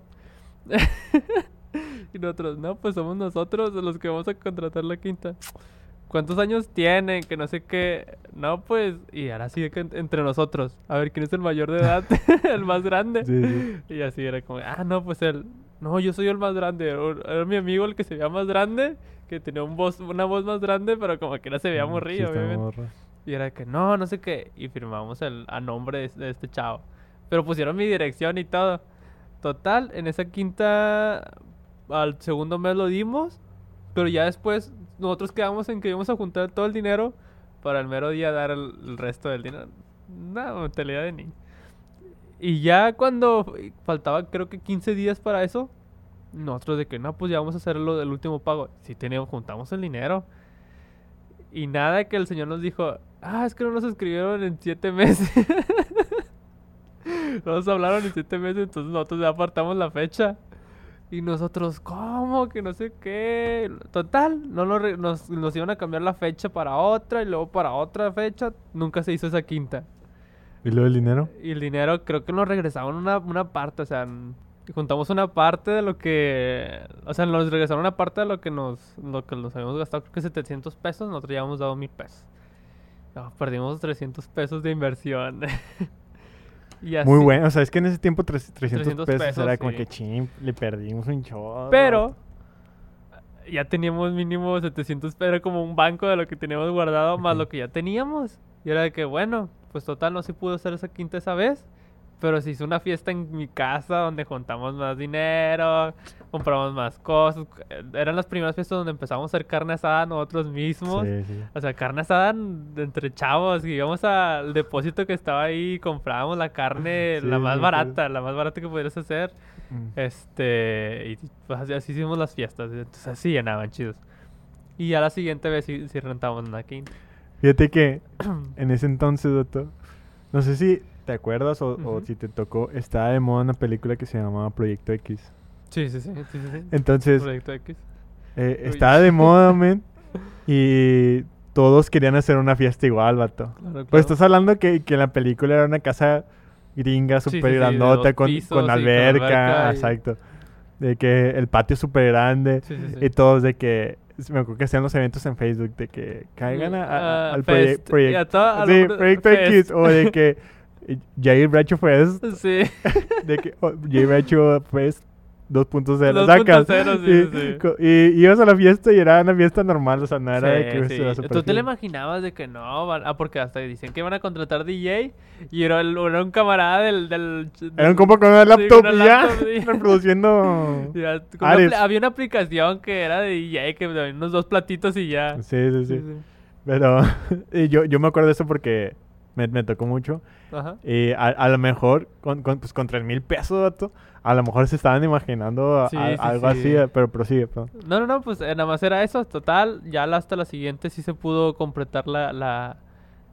y nosotros, no, pues somos nosotros los que vamos a contratar la quinta. ¿Cuántos años tienen? Que no sé qué. No, pues. Y ahora sí que entre nosotros. A ver quién es el mayor de edad, el más grande. Sí, sí. Y así era como, ah, no, pues él. No, yo soy el más grande. Era mi amigo el que se veía más grande, que tenía un voz, una voz más grande, pero como que era se veía Mm, morrido, sí, está obviamente. Y era que no, no sé qué. Y firmamos el, a nombre de, de este chavo. Pero pusieron mi dirección y todo. Total, en esa quinta, al segundo mes lo dimos. Pero ya después, nosotros quedamos en que íbamos a juntar todo el dinero para el mero día dar el, el resto del dinero. Una mentalidad de niño. Y ya cuando faltaba, creo que 15 días para eso, nosotros de que no, pues ya vamos a hacer lo del último pago. Si teníamos, juntamos el dinero. Y nada que el señor nos dijo, ah, es que no nos escribieron en siete meses. no nos hablaron en siete meses, entonces nosotros ya apartamos la fecha. Y nosotros, ¿cómo? Que no sé qué. Total, no nos, nos, nos iban a cambiar la fecha para otra y luego para otra fecha. Nunca se hizo esa quinta. ¿Y luego el dinero? Y el dinero creo que nos regresaron una, una parte, o sea, juntamos una parte de lo que, o sea, nos regresaron una parte de lo que nos, lo que nos habíamos gastado, creo que 700 pesos, nosotros ya habíamos dado 1000 pesos. No, perdimos 300 pesos de inversión. y así, Muy bueno. O sea, es que en ese tiempo tres- 300, 300 pesos, pesos, era como sí. que chim, le perdimos un chorro. Pero ya teníamos mínimo 700 pesos, era como un banco de lo que teníamos guardado más lo que ya teníamos. Y era de que, bueno, pues total, no se pudo hacer esa quinta esa vez. Pero se hizo una fiesta en mi casa donde juntamos más dinero, compramos más cosas. Eran las primeras fiestas donde empezamos a hacer carne asada nosotros mismos. Sí, sí. O sea, carne asada entre chavos. Y íbamos al depósito que estaba ahí comprábamos la carne, Sí, la más barata, la más barata que pudieras hacer. Mm. Este, y pues así, así hicimos las fiestas, entonces así llenaban chidos. Y ya la siguiente vez sí, sí rentamos una quinta. Fíjate que en ese entonces, doctor, no sé si te acuerdas o, si te tocó, estaba de moda una película que se llamaba Proyecto X. Sí, sí, sí, sí, sí, sí. Entonces, Proyecto X. eh, estaba de moda, men. Y todos querían hacer una fiesta igual, vato. Claro, claro. Pues estás hablando que, que la película era una casa gringa súper grandota con, pisos con alberca, y- exacto. De que el patio es súper grande. Y todos de que... Me acuerdo que hacían los eventos en Facebook de que caigan a- a- Ah, al Fest. proye- Sí, Proyecto. X. O de que Jair Bracho Fest. Sí. De que oh, Jair Bracho Fest 2.0. 2.0, sacas. sí, y, sí, sí. co- y ibas a la fiesta y era una fiesta normal. O sea, no era de que Sí, sí. Tú te lo imaginabas de que no, van- ah, porque hasta dicen que iban a contratar DJ y era, el- era un camarada del... del, Era un compa con una Sí, laptop una y ya sí. reproduciendo. Ya, una había una aplicación que era de DJ que unos dos platitos y ya. Sí, sí, sí. Sí, sí. Pero y yo, yo me acuerdo de eso porque me, me tocó mucho. Ajá. Y a, a lo mejor, con, con, pues, con 3 mil pesos, vato, a lo mejor se estaban imaginando a- Sí, a- sí, algo sí. así, eh, pero prosigue, perdón. No, no, no, pues eh, nada más era eso. Total, ya hasta la siguiente sí se pudo completar la, la,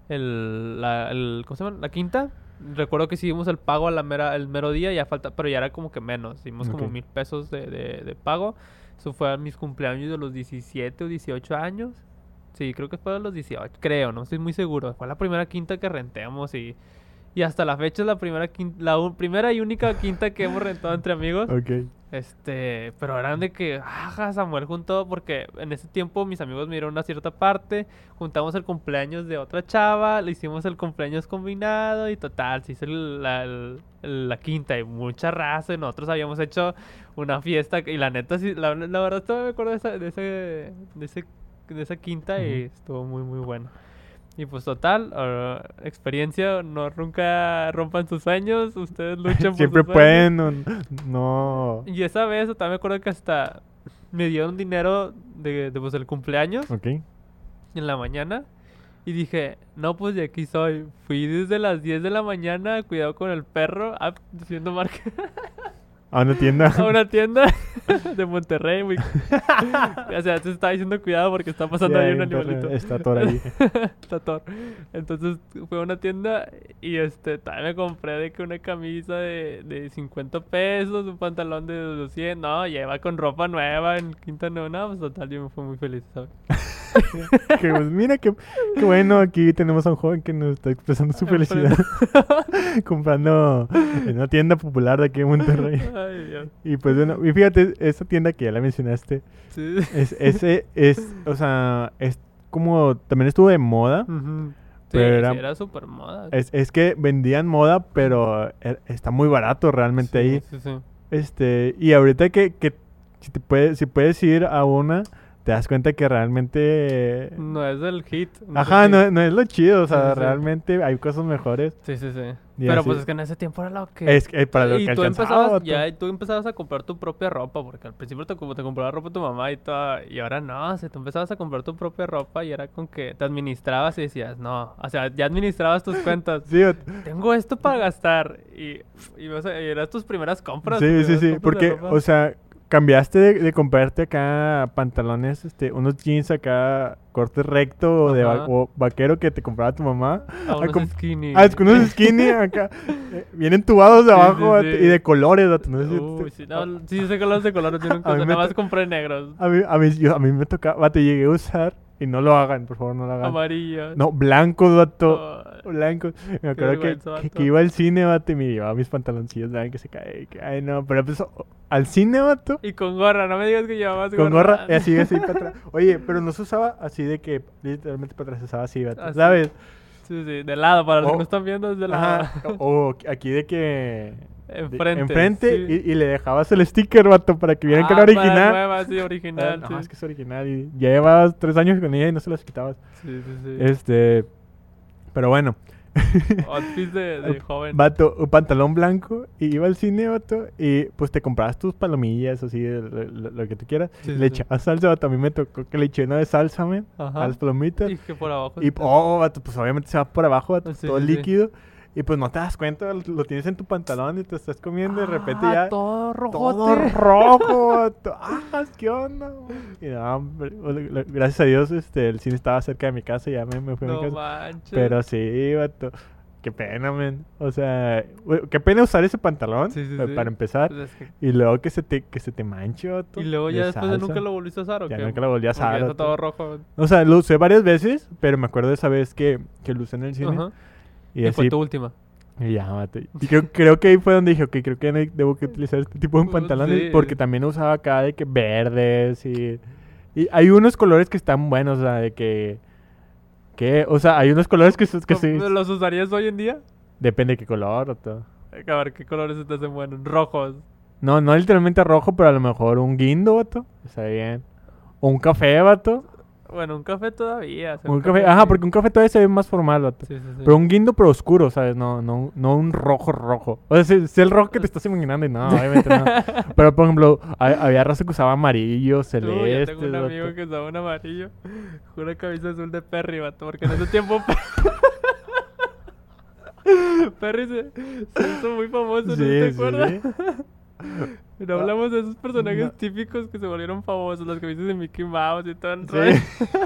el, la, el, ¿cómo se llama? La quinta. Recuerdo que hicimos el pago a la mera, el mero día, ya falta, pero ya era como que menos. Hicimos como Ok. mil pesos de, de, de pago. Eso fue a mis cumpleaños de los 17 o 18 años. Sí, creo que fue a los 18, creo, no estoy muy seguro. Fue la primera quinta que renteamos y, y hasta la fecha es la primera, quin- la primera y única quinta que hemos rentado entre amigos. Ok. Este, pero eran de que, ajá, Samuel juntó, porque en ese tiempo mis amigos me dieron una cierta parte, juntamos el cumpleaños de otra chava, le hicimos el cumpleaños combinado y total, se hizo el- la, el- la quinta y mucha raza y nosotros habíamos hecho una fiesta y la neta, sí, la, la verdad todavía me acuerdo de, esa, de, ese, de, ese, de esa quinta y Ujú. estuvo muy, muy bueno. Y pues total, ah, experiencia, no nunca rompan sus sueños, ustedes luchan por Siempre sus pueden, no, no- Y esa vez también me acuerdo que hasta me dieron dinero de, de pues, el cumpleaños Ok. en la mañana. Y dije, no, pues de aquí soy. Fui desde las 10 de la mañana, cuidado con el perro, ah, diciendo marca, A una tienda. a una tienda de Monterrey. güey. o sea, te estaba diciendo cuidado porque está pasando ahí un animalito. Está todo ahí. Está Thor. Entonces fue a una tienda y este también me compré de que una camisa de, de 50 pesos, un pantalón de 200, no, iba con ropa nueva en Quinta Nueva, no, pues total, yo me fui muy feliz, ¿sabes? que, pues, mira qué, qué bueno, aquí tenemos a un joven que nos está expresando su felicidad comprando en una tienda popular de aquí en Monterrey. Ay, Dios. Y pues bueno, y fíjate, esa tienda que ya la mencionaste, Sí. es, ese es, o sea, es como, también estuvo de moda. Ujú. Sí, Pero era- sí, era súper moda. Es, es que vendían moda, pero er- está muy barato realmente Sí, ahí. Sí, sí. Este, y ahorita que, que si, te puedes, si puedes ir a una, te das cuenta que realmente... No es el hit. no Ajá, no, es lo chido, o sea, Sí, sí, sí. realmente hay cosas mejores. Sí, sí, sí. Y Pero así- pues es que en ese tiempo era lo que... Es eh, para lo y que tú empezabas, vato. ya, y tú empezabas a comprar tu propia ropa, porque al principio te, como te compraba ropa tu mamá y todo, y ahora no, o sea, tú empezabas a comprar tu propia ropa y era con que te administrabas y decías, no, o sea, ya administrabas tus cuentas. Sí. Tengo esto para gastar y, y, y eran tus primeras compras. sí, sí, sí, porque, o sea, cambiaste de, de comprarte acá pantalones, este, unos jeans acá, corte recto o de va- o vaquero que te compraba tu mamá. a a unos com- skinny. Ah, unos skinny acá, eh, bien entubados de Sí, abajo sí, vato, sí. y de colores, no sé si Uy, te- no, sí, sé colores de colores, yo nunca nada más compré negros, A mí, a mí, yo- a mí me tocaba, vato, llegué a usar, y no lo hagan, por favor, no lo hagan. amarillos. No, blancos, vato. Ay, Blancos. Me acuerdo que, que, iba al cine, vato, y me llevaba mis pantaloncillos, ¿saben? Que se cae. Que, ay, no, pero pues, al cine, vato. Y con gorra, no me digas que llevabas Con gorra, y así, así para atrás. Oye, pero no se usaba así de que literalmente para atrás, se usaba así, vato. Así. ¿Sabes? Sí, sí, de lado, para los que no están viendo es de lado. O aquí de que. Enfrente. enfrente sí. y, y le dejabas el sticker, vato, para que vieran que era Ah, original. nueva, sí, Ah, original. no, sí. es que es original. Y ya llevabas tres años con ella y no se las quitabas. Sí, sí, sí. Este. Pero bueno. Outfit de, de joven. Vato, un pantalón blanco y iba al cine, vato, y pues te comprabas tus palomillas, así, lo, lo- lo que tú quieras. Sí, le sí, echabas salsa, vato. A mí me tocó que le eché una de salsa, men, Ajá. a las palomitas. Y que por abajo. Y, oh, vato, pues obviamente se va por abajo, vato, Sí, todo líquido. Y pues no te das cuenta, lo, tienes en tu pantalón y te estás comiendo y de repente Ah, ya... Todo Todo rojote. rojo. Ah, ¿qué onda? Y no, Gracias a Dios, este, el cine estaba cerca de mi casa y ya me, me fui a mi No casa. manches. Pero sí, vato. qué pena, men. O sea, qué pena usar ese pantalón Sí, sí, eh, sí. para empezar. Pues es que- Y luego que se te, que se te manche, vato, Y luego de ya después de salsa. nunca lo volviste a usar, ¿o Ya qué? nunca lo volví a usar, ya está vato. todo rojo. O sea, lo usé varias veces, pero me acuerdo de esa vez que, que lo usé en el cine. Ajá. Y Y fue así, tu última. y ya. Y creo, creo que ahí fue donde dije, ok, creo que debo que utilizar este tipo de Uh, pantalones. sí. Porque también usaba acá de que verdes y... Y hay unos colores que están buenos, o sea, de que... que o sea, hay unos colores que, que sí... ¿Los usarías hoy en día? Depende de qué color, vato. A ver, ¿qué colores te hacen buenos? Rojos. No, no literalmente rojo, pero a lo mejor un guindo, vato. Está bien. O un café, vato. Bueno, un café todavía. o sea, Un café, ajá, sí. porque un café todavía se ve más formal, vato. Sí, sí, sí. Pero un guindo pero oscuro, ¿sabes? No, no, no un rojo rojo. O sea, si, si el rojo que te estás imaginando y no, obviamente no. Pero por ejemplo, ha- había raza que usaba amarillo, Tú, yo celeste. tengo un amigo que usaba un amarillo. Una camisa azul de Perry, vato. Porque en ese tiempo. Perry se, se hizo muy famoso, ¿no Sí, te sí, acuerdas? Sí. No hablamos de esos personajes No. típicos que se volvieron famosos, las camisas de Mickey Mouse y todo Sí.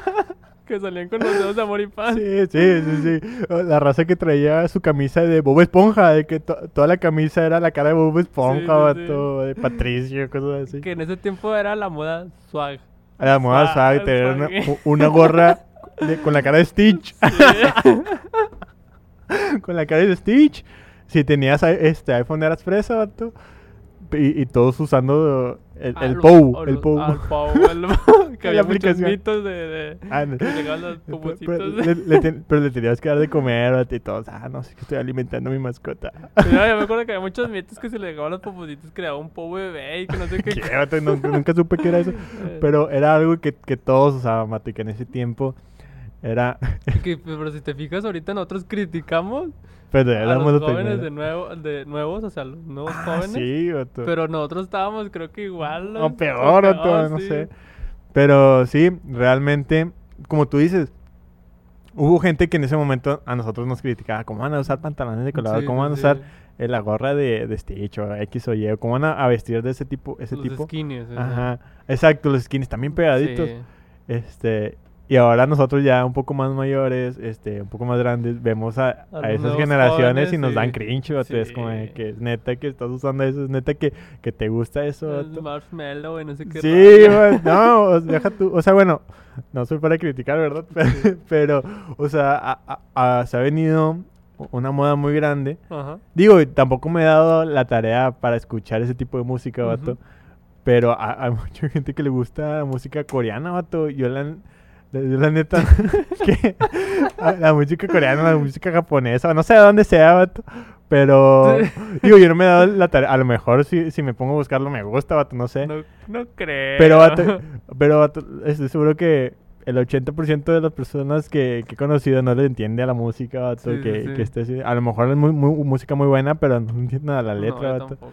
que salían con los dedos de amor y paz. Sí, sí, sí, sí. La raza que traía su camisa de Bob Esponja, de que to- toda la camisa era la cara de Bob Esponja, sí, vato, de Patricio, cosas así. Que en ese tiempo era la moda swag. La moda Swag, sabe tener una, swag. una gorra de- con la cara de Stitch. Sí. con la cara de Stitch. Si tenías este iPhone eras fresa, vato. Y, y todos usando el, Ah, el los- POU. El POU. ah, el POU, el- que había muchos mitos de, de Ah, no. que llegaban los Pero, pero le, le ten- pero le tenías que dar de comer, y todos, ah, no sé que estoy alimentando a mi mascota. No, yo me acuerdo que había muchos mitos que se le llegaban los popositos creaba un POU bebé y que no sé qué. ¿Qué, vato? nunca, supe que era eso. Eh, Pero era algo que, que todos usaban, y que en ese tiempo era... que- pero si te fijas, ahorita nosotros criticamos pero a éramos los jóvenes de, nuevo, de nuevos, o sea, los nuevos Ah, jóvenes. sí, vato. Pero nosotros estábamos, creo que igual. O peor, o todo, no sé. Pero sí, realmente, como tú dices, hubo gente que en ese momento a nosotros nos criticaba, ¿cómo van a usar pantalones de color? Sí, ¿Cómo van a sí, usar eh, la gorra de, de Stitch o X o Y? ¿O ¿Cómo van a, a vestir de ese tipo? Ese Los tipo? skinnies. Ajá, exacto, los skins también pegaditos. Este, y ahora nosotros ya un poco más mayores, este, un poco más grandes, vemos a, A esas generaciones jóvenes, y nos dan sí. cringe, vato, es como de Sí. que es neta que estás usando eso, es neta que, que te gusta eso. El marshmallow y no sé qué. Sí, güey, no, o deja tú, o sea, bueno, no soy para criticar, ¿verdad? Pero, o sea, a- a- se ha venido una moda muy grande. Ajá. Digo, tampoco me he dado la tarea para escuchar ese tipo de música, vato. Ujú. Pero a- hay mucha gente que le gusta música coreana, vato. Yo la, la- neta, que la música coreana, la música japonesa, no sé de dónde sea, vato. Pero, digo, yo no me he dado la tarea. A lo mejor si, si me pongo a buscarlo me gusta, vato, no sé. No, no creo. Pero, vato, pero vato, estoy seguro que el 80% de las personas que, que he conocido no le entiende a la música, vato, Sí, que, sí. que esté. A lo mejor es muy, muy- música muy buena, pero no entienden a la letra, tampoco.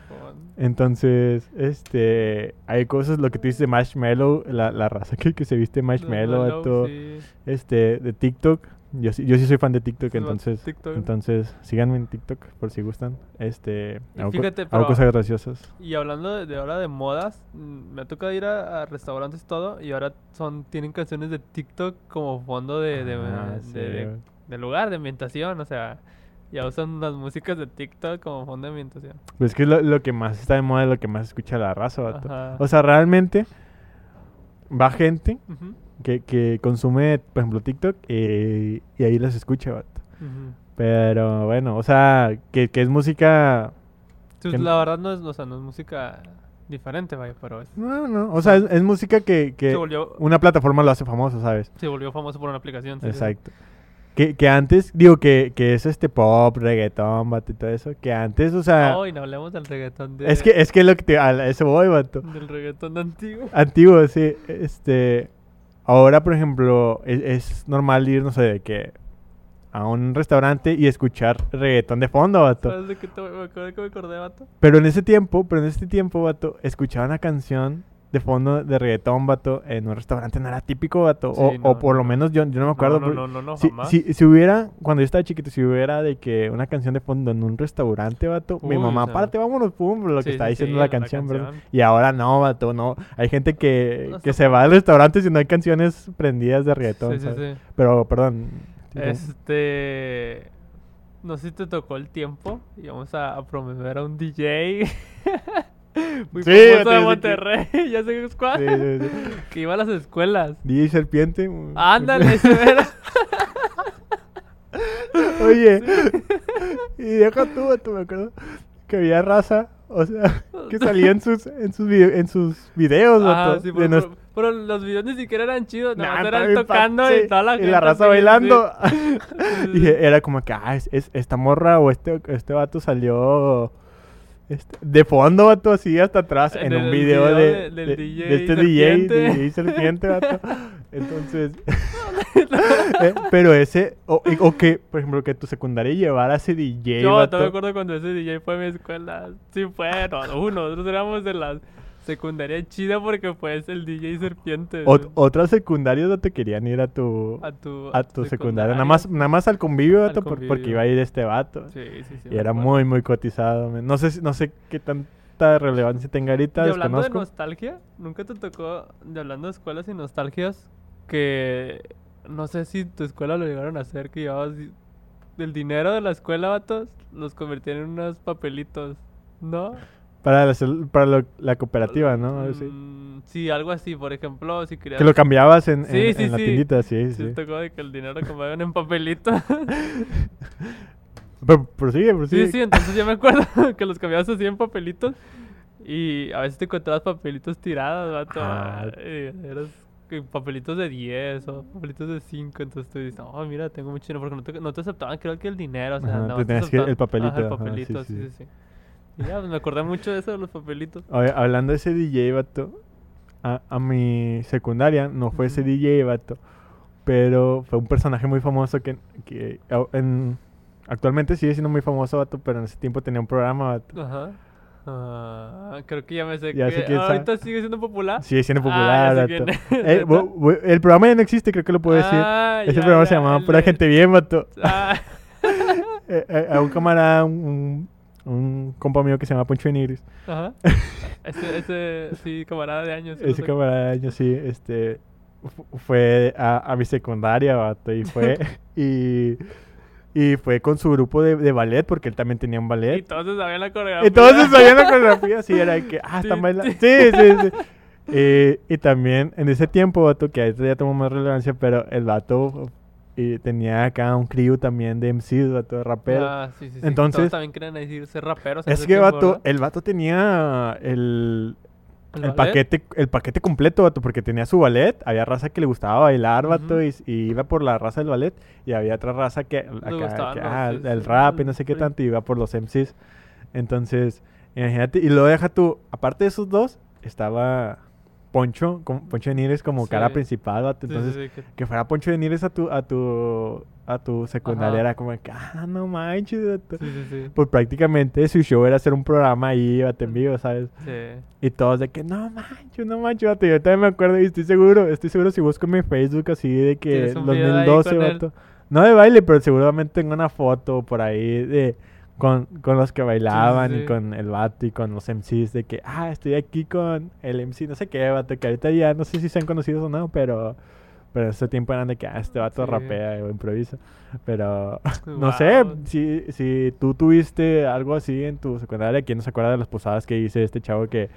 Entonces, este, hay cosas, lo que tú dices de Marshmallow, la, la raza que, que se viste Marshmallow, vato, sí. este, de TikTok. Yo, sí- yo sí soy fan de TikTok, entonces, TikTok. entonces, síganme en TikTok por si gustan. Este, Y hago, co- fíjate, hago cosas graciosas. Y hablando de, de ahora de modas, mm, me ha tocado ir a, a restaurantes y todo, y ahora son tienen canciones de TikTok como fondo de, de, Ah, de- sí, de- lugar, de ambientación, o sea, ya usan las músicas de TikTok como fondo de ambientación. Pues es que lo, lo que más está de moda es lo que más escucha la raza. O sea, realmente va gente que, que consume, por ejemplo, TikTok y, y ahí las escucha, vato. Pero bueno, o sea, que, que es música... Pues, Que- la verdad no es, o sea, no es música diferente, vaya, pero es, No, no, o sea, es, es música que, que volvió, una plataforma lo hace famoso, ¿sabes? se volvió famoso por una aplicación. sí. Exacto. Que, que antes, digo, que, que es este pop, reggaetón, vato, y todo eso. Que antes, o sea... Ay, no hablemos del reggaetón de, es que es que lo que te... A eso voy, vato. del reggaetón antiguo. Antiguo, sí. Este... Ahora, por ejemplo, es, es normal ir, no sé, de que... A un restaurante y escuchar reggaetón de fondo, vato. ¿Sabes de qué te, me acuerdo que me acordé, vato? Pero en ese tiempo, pero en ese tiempo, vato, escuchaba una canción de fondo de reggaetón, vato, en un restaurante no era típico, vato. o, Sí, o no, por no, lo no. menos yo, yo no me acuerdo. No, no, no, no, no, si, jamás. si, si hubiera, cuando yo estaba chiquito, si hubiera de que una canción de fondo en un restaurante, vato, mi mamá, o sea. párate, vámonos, pum, lo que está sí, diciendo la canción, ¿verdad? Y ahora no, vato, no. Hay gente que, que se va al restaurante si no hay canciones prendidas de reggaetón, ¿sabes? sí. Pero, perdón. Este. No sé si te tocó el tiempo. Íbamos a, a promover a un DJ. Muy Sí, famoso de Monterrey. ya sé cuál. Sí, sí, sí. Que iba a las escuelas. DJ Serpiente. Ándale, ese era. Oye, y deja tú, tú me acuerdo que había raza, o sea, que salía en sus, en sus, video- en sus videos, vato, sí, pero, nues- pero- los videos ni siquiera eran chidos. Nah, está eran pa- tocando y toda la y gente. la raza así, bailando. y era como que, ah, es, es- esta morra o este, este vato salió este, de fondo, vato, así hasta atrás, en, En un video, video de, de- DJ de este Serpiente. DJ, DJ Serpiente, vato. Entonces, eh, pero ese, o, o que, por ejemplo, que tu secundaria llevara ese DJ, Yo vato. me acuerdo cuando ese DJ fue a mi escuela. Sí, fue. No, no, nosotros éramos de la secundaria chida porque fue el DJ Serpiente. Ot- otras secundarias no te querían ir a tu, a tu, a tu secundaria. Nada más, nada más al convivio, Al vato, por- porque iba a ir este vato. Sí, sí, sí. y era acuerdo. muy, muy cotizado. No sé, no sé qué tanta relevancia tenga ahorita, Y hablando de nostalgia, ¿nunca te tocó, de hablando de escuelas y nostalgias, que no sé si tu escuela lo llegaron a hacer, que llevabas del dinero de la escuela, vatos, los convertían en unos papelitos, ¿no? Para, la, para lo- la cooperativa, ¿no? Algo así. Mm, sí, algo así, por ejemplo, si querías... Que lo cambiabas en, en- Sí, sí, en la sí. tiendita, sí, Sí, sí. te tocó de que el dinero cambiaban en papelitos. Pero prosigue, prosigue. Sí, sí, entonces yo me acuerdo que los cambiabas así en papelitos y a veces te encontrabas papelitos tirados, vato. Ah. y eras papelitos de 10 o papelitos de 5, entonces tú dices, oh, mira, tengo mucho dinero, porque no te, no te aceptaban, creo que el dinero, o sea, Ajá, no te tenías que- el papelito, el ajá, sí, papelito, sí. sí, sí, sí. Y ya, pues me acordé mucho de eso de los papelitos. Oye, hablando de ese DJ, vato, a, a mi secundaria no fue ese. DJ, vato, pero fue un personaje muy famoso que, que a- en- actualmente sigue siendo muy famoso, vato, pero en ese tiempo tenía un programa, vato. Ajá. Ah, creo que ya me sé Ya que sé ahorita sigue siendo popular. Sigue siendo Ah, popular, vato. Eh, el programa ya no existe, creo que lo puedo decir. Ah, Ese ya, programa se llamaba Pura de- Gente Bien, vato. Ah. Eh, eh, a un camarada, un, un, compa mío que se llama Poncho Benítez. Ajá. Ese, ese, sí, camarada de años. Ese camarada, yo sí, este, fu- fue a, a mi secundaria, vato, y fue, y, y fue con su grupo de, de ballet, porque él también tenía un Y ballet. todos se sabían la coreografía. Entonces sabían la coreografía, sí, era de que, ah, están Sí, bailando. sí. Sí, sí, sí. Eh, y también en ese tiempo, vato, que ahorita ya tomó más relevancia, pero el vato y tenía acá un crew también de MCs, vato, de rapero. Ah, sí, sí, sí. Entonces- Todos también querían decir ser raperos. es que, tiempo, vato, ¿verdad? el vato tenía el, ¿El paquete, el paquete completo, vato, porque tenía su ballet, había raza que le gustaba bailar, vato, y, y iba por la raza del ballet, y había otra raza que, acá, ah, sí, el sí, rap y no sé qué tanto, y iba por los MCs. Entonces, imagínate, y luego deja tú, aparte de esos dos, estaba Poncho, como, Poncho de Nires como cara principal, vato, entonces, sí, sí, que- que fuera Poncho de Nires a tu, a tu, a tu secundaria, era como que, ah, no manches, vato. Pues prácticamente su show era hacer un programa ahí, vato, en vivo, ¿sabes? Sí. Y todos de que, no manches, no manches, vato. Yo también me acuerdo y estoy seguro, estoy seguro si busco en mi Facebook así de que Tienes un video ahí 2012, con él. vato. No de baile, pero seguramente tengo una foto por ahí de con, con los que bailaban sí. y con el vato y con los MCs de que, ah, estoy aquí con el MC, no sé qué, vato, que ahorita ya no sé si sean conocidos o no, pero pero ese tiempo eran de que, ah, este vato Sí. rapea o improvisa. Pero no sé, si, si tú tuviste algo así en tu secundaria, ¿quién no se acuerda de las posadas que hice este chavo que,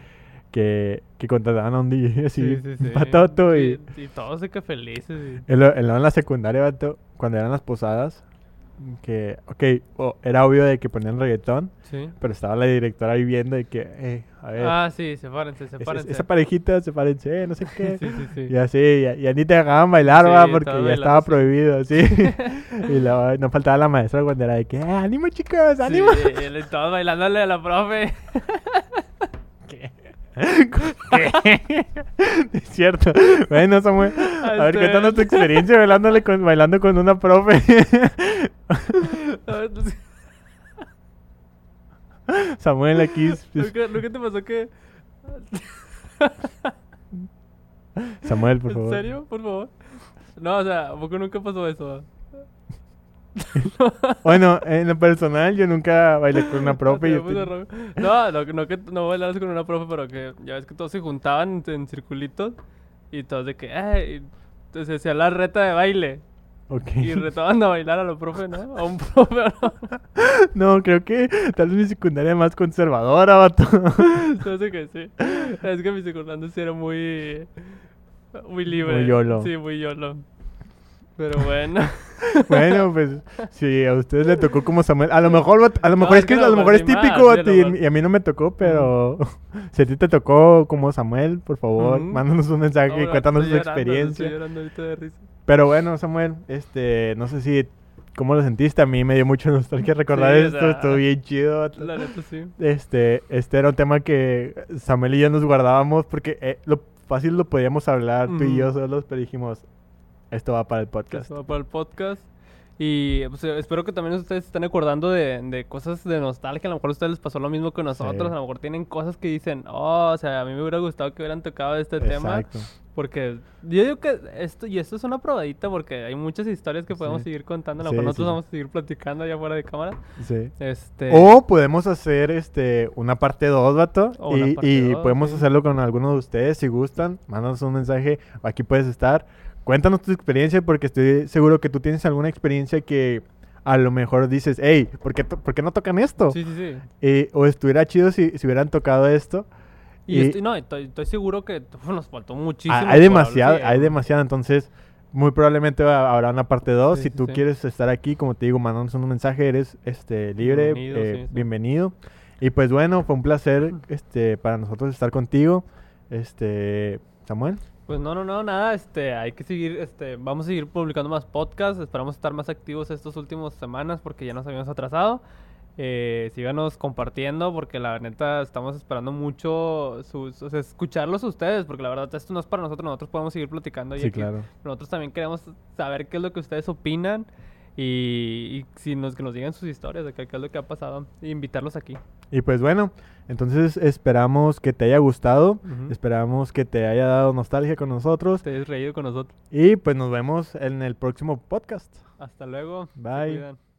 que, que contrataban a un DJ así, Sí, sí, sí. patoto y... Y, y todos de que felices. y- En, lo- en lo- en la secundaria, vato, cuando eran las posadas, que, ok, o- era obvio de que ponían reggaetón, Sí. pero estaba la directora ahí viendo de que, eh, a ver, Ah, sí, sepárense, es- es- sepárense. esa parejita, sepárense, no sé qué. Sí, sí, sí. Y así, ya, ya ni te dejaban bailar, Sí, va, porque ya estaba prohibido, sí. y luego no faltaba la maestra cuando era de que, eh, ánimo chicos, Sí, ánimo. él- todos bailándole a la profe. ¿Qué? ¿Qué? es cierto. Bueno, Samuel, a ver, Este- cuéntanos tu experiencia bailándole con, bailando con una profe. Samuel aquí. ¿Nunca, nunca te pasó que... Samuel, por ¿En favor. serio? Por favor. No, o sea, ¿a poco nunca pasó eso? Bueno, en lo personal, yo nunca bailé con una profe. No, no, no que no bailaras con una profe, pero que ya ves que todos se juntaban en circulitos y todos de que, ay, entonces se hacía la reta de baile. Ok. Y retaban a bailar a lo profe, ¿no? A un profe, ¿o ¿no? No, creo que tal vez mi secundaria es más conservadora, vato. Que sí. Es que mi secundario sí era muy. Muy libre. Muy YOLO. Sí, muy YOLO. Pero bueno. bueno, pues si a ustedes le tocó como Samuel, a lo mejor, a lo mejor es es que a lo mejor es perdí más, típico, sí, vato, lo y, a mí no me tocó, pero si a ti te tocó como Samuel, por favor, mándanos un mensaje y cuéntanos tu experiencia. Estoy llorando ahorita de risa. Pero bueno, Samuel, este, no sé si cómo lo sentiste, a mí me dio mucha nostalgia recordar Sí, o esto, sea, estuvo bien chido. La neta sí. Este, este era un tema que Samuel y yo nos guardábamos porque eh, lo fácil lo podíamos hablar tú y yo solos, pero dijimos, esto va para el podcast. se va para el podcast. Y pues, espero que también ustedes se estén acordando de, de cosas de nostalgia. A lo mejor a ustedes les pasó lo mismo que nosotros. Sí. A lo mejor tienen cosas que dicen, oh, o sea, a mí me hubiera gustado que hubieran tocado este tema. Exacto. Porque yo digo que esto, y esto es una probadita porque hay muchas historias que podemos Sí. seguir contando. A lo Sí, mejor nosotros sí. vamos a seguir platicando allá fuera de cámara. Sí. Este, O podemos hacer este una parte 2, vato. O y parte y dos, podemos hacerlo con alguno de ustedes si gustan. Mándanos un mensaje. Aquí puedes estar. Cuéntanos tu experiencia porque estoy seguro que tú tienes alguna experiencia que a lo mejor dices, hey, ¿por qué, por qué no tocan esto? Sí, sí, sí. Eh, o estuviera chido si, si hubieran tocado esto. Y, Y- estoy, no, estoy, estoy seguro que nos faltó muchísimo. Ah, hay hablar, demasiado, sí, hay eh. demasiado. Entonces, muy probablemente habrá una parte 2. Sí, si sí, tú quieres estar aquí, como te digo, mandanos un mensaje, eres este libre, Bienvenido, eh, bienvenido. Y pues bueno, fue un placer este para nosotros estar contigo. Este, Samuel. Pues no, no, no, nada, este, hay que seguir, este, vamos a seguir publicando más podcasts, esperamos estar más activos estas últimas semanas porque ya nos habíamos atrasado. Eh, síganos compartiendo porque la neta estamos esperando mucho sus, o sea, escucharlos ustedes porque la verdad esto no es para nosotros, nosotros podemos seguir platicando y Sí, aquí claro. nosotros también queremos saber qué es lo que ustedes opinan y, y si nos, que nos digan sus historias de qué, qué es lo que ha pasado e invitarlos aquí. Y pues bueno, entonces esperamos que te haya gustado, esperamos que te haya dado nostalgia con nosotros Ustedes reído con nosotros. y pues nos vemos en el próximo podcast. Hasta luego. Bye.